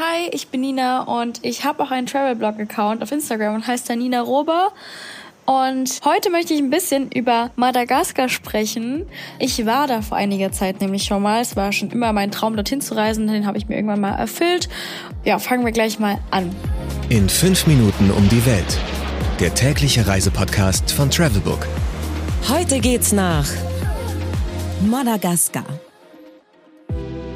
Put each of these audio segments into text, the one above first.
Hi, ich bin Nina und ich habe auch einen Travel-Blog-Account auf Instagram und heißt da Nina Rober. Und heute möchte ich ein bisschen über Madagaskar sprechen. Ich war da vor einiger Zeit nämlich schon mal. Es war schon immer mein Traum, dorthin zu reisen. Den habe ich mir irgendwann mal erfüllt. Ja, fangen wir gleich mal an. In fünf Minuten um die Welt. Der tägliche Reisepodcast von Travelbook. Heute geht's nach Madagaskar.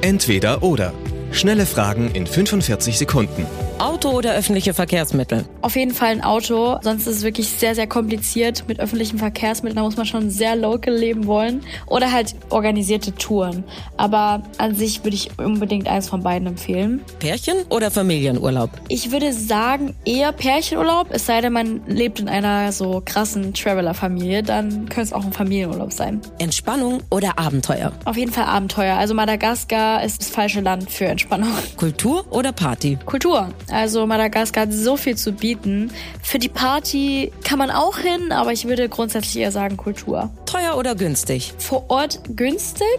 Entweder oder. Schnelle Fragen in 45 Sekunden. Auto oder öffentliche Verkehrsmittel? Auf jeden Fall ein Auto, sonst ist es wirklich sehr, sehr kompliziert mit öffentlichen Verkehrsmitteln. Da muss man schon sehr local leben wollen. Oder halt organisierte Touren. Aber an sich würde ich unbedingt eins von beiden empfehlen. Pärchen oder Familienurlaub? Ich würde sagen eher Pärchenurlaub, es sei denn, man lebt in einer so krassen Traveler-Familie, dann könnte es auch ein Familienurlaub sein. Entspannung oder Abenteuer? Auf jeden Fall Abenteuer. Also Madagaskar ist das falsche Land für Entspannung. Kultur oder Party? Kultur. Also Madagaskar hat so viel zu bieten. Für die Party kann man auch hin, aber ich würde grundsätzlich eher sagen Kultur. Teuer oder günstig? Vor Ort günstig,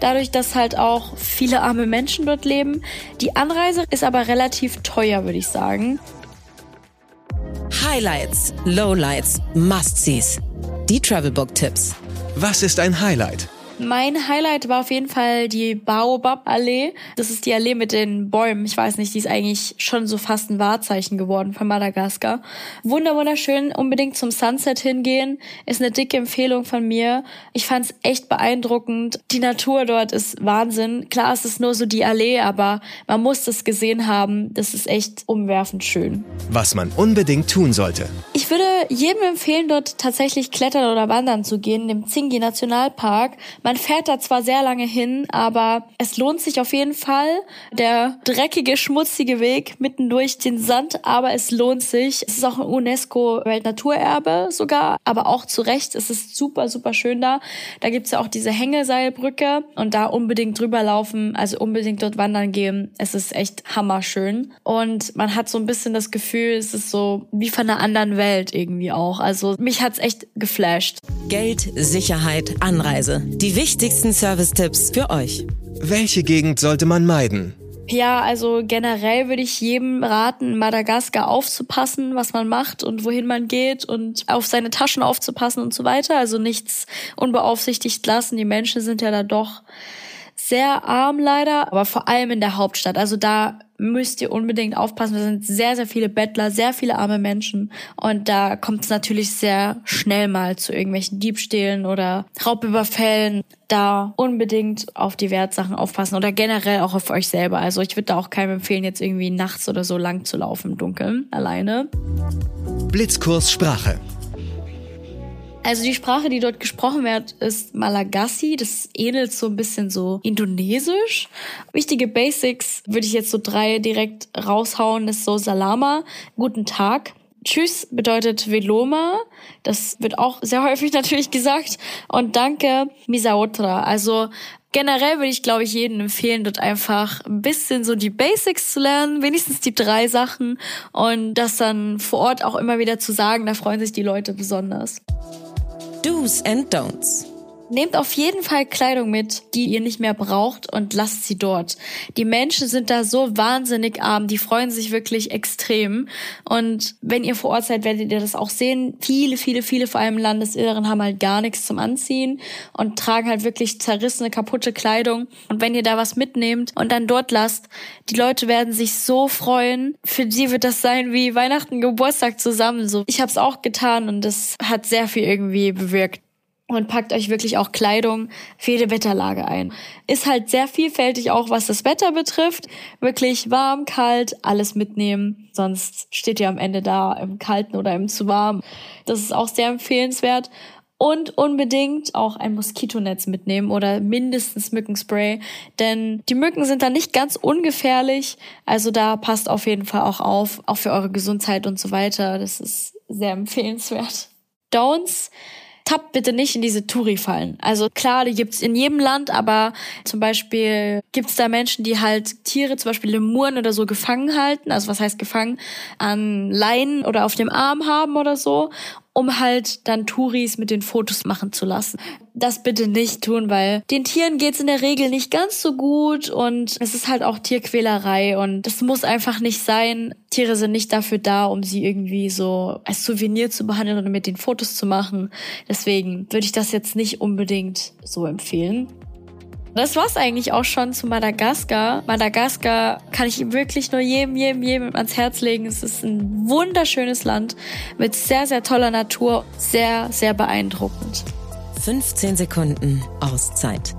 dadurch, dass halt auch viele arme Menschen dort leben. Die Anreise ist aber relativ teuer, würde ich sagen. Highlights, Lowlights, Must-Sees. Die Travelbook-Tipps. Was ist ein Highlight? Mein Highlight war auf jeden Fall die Baobab-Allee. Das ist die Allee mit den Bäumen. Ich weiß nicht, die ist eigentlich schon so fast ein Wahrzeichen geworden von Madagaskar. Wunder, wunderschön. Unbedingt zum Sunset hingehen. Ist eine dicke Empfehlung von mir. Ich fand es echt beeindruckend. Die Natur dort ist Wahnsinn. Klar, es ist nur so die Allee, aber man muss das gesehen haben. Das ist echt umwerfend schön. Was man unbedingt tun sollte. Ich würde jedem empfehlen, dort tatsächlich klettern oder wandern zu gehen, im Zingi Nationalpark. Man fährt da zwar sehr lange hin, aber es lohnt sich auf jeden Fall. Der dreckige, schmutzige Weg mitten durch den Sand, aber es lohnt sich. Es ist auch ein UNESCO-Weltnaturerbe sogar, aber auch zu Recht. Es ist super, super schön da. Da gibt's ja auch diese Hängeseilbrücke und da unbedingt drüber laufen, also unbedingt dort wandern gehen. Es ist echt hammerschön. Und man hat so ein bisschen das Gefühl, es ist so wie von einer anderen Welt irgendwie auch. Also mich hat's echt geflasht. Geld, Sicherheit, Anreise. Die wichtigsten Service-Tipps für euch. Welche Gegend sollte man meiden? Ja, also generell würde ich jedem raten, Madagaskar aufzupassen, was man macht und wohin man geht und auf seine Taschen aufzupassen und so weiter. Also nichts unbeaufsichtigt lassen. Die Menschen sind ja da doch sehr arm leider, aber vor allem in der Hauptstadt. Also da müsst ihr unbedingt aufpassen. Da sind sehr, sehr viele Bettler, sehr viele arme Menschen. Und da kommt es natürlich sehr schnell mal zu irgendwelchen Diebstählen oder Raubüberfällen. Da unbedingt auf die Wertsachen aufpassen oder generell auch auf euch selber. Also ich würde da auch keinem empfehlen, jetzt irgendwie nachts oder so lang zu laufen im Dunkeln, alleine. Blitzkurs Sprache. Also die Sprache, die dort gesprochen wird, ist Malagasy. Das ähnelt so ein bisschen so Indonesisch. Wichtige Basics würde ich jetzt so drei direkt raushauen. Das ist so Salama, guten Tag. Tschüss bedeutet Veloma. Das wird auch sehr häufig natürlich gesagt. Und danke, Misaotra. Also generell würde ich, glaube ich, jedem empfehlen, dort einfach ein bisschen so die Basics zu lernen, wenigstens die drei Sachen und das dann vor Ort auch immer wieder zu sagen, da freuen sich die Leute besonders. Do's and Don'ts. Nehmt auf jeden Fall Kleidung mit, die ihr nicht mehr braucht und lasst sie dort. Die Menschen sind da so wahnsinnig arm, die freuen sich wirklich extrem. Und wenn ihr vor Ort seid, werdet ihr das auch sehen. Viele, viele, viele, vor allem im Landesinneren, haben halt gar nichts zum Anziehen und tragen halt wirklich zerrissene, kaputte Kleidung. Und wenn ihr da was mitnehmt und dann dort lasst, die Leute werden sich so freuen. Für sie wird das sein wie Weihnachten, Geburtstag zusammen. So, ich habe es auch getan und das hat sehr viel irgendwie bewirkt und packt euch wirklich auch Kleidung für jede Wetterlage ein. Ist halt sehr vielfältig auch, was das Wetter betrifft. Wirklich warm, kalt, alles mitnehmen. Sonst steht ihr am Ende da im Kalten oder im zu warm. Das ist auch sehr empfehlenswert. Und unbedingt auch ein Moskitonetz mitnehmen oder mindestens Mückenspray, denn die Mücken sind da nicht ganz ungefährlich. Also da passt auf jeden Fall auch auf, auch für eure Gesundheit und so weiter. Das ist sehr empfehlenswert. Don'ts tappt bitte nicht in diese Touri-Fallen. Also klar, die gibt's in jedem Land, aber zum Beispiel gibt's da Menschen, die halt Tiere, zum Beispiel Lemuren oder so, gefangen halten. Also was heißt gefangen? An Leinen oder auf dem Arm haben oder so. Um halt dann Touris mit den Fotos machen zu lassen. Das bitte nicht tun, weil den Tieren geht's in der Regel nicht ganz so gut und es ist halt auch Tierquälerei und das muss einfach nicht sein. Tiere sind nicht dafür da, um sie irgendwie so als Souvenir zu behandeln oder mit den Fotos zu machen. Deswegen würde ich das jetzt nicht unbedingt so empfehlen. Das war's eigentlich auch schon zu Madagaskar. Madagaskar kann ich wirklich nur jedem, jedem, jedem ans Herz legen. Es ist ein wunderschönes Land mit sehr, sehr toller Natur. Sehr, sehr beeindruckend. 15 Sekunden Auszeit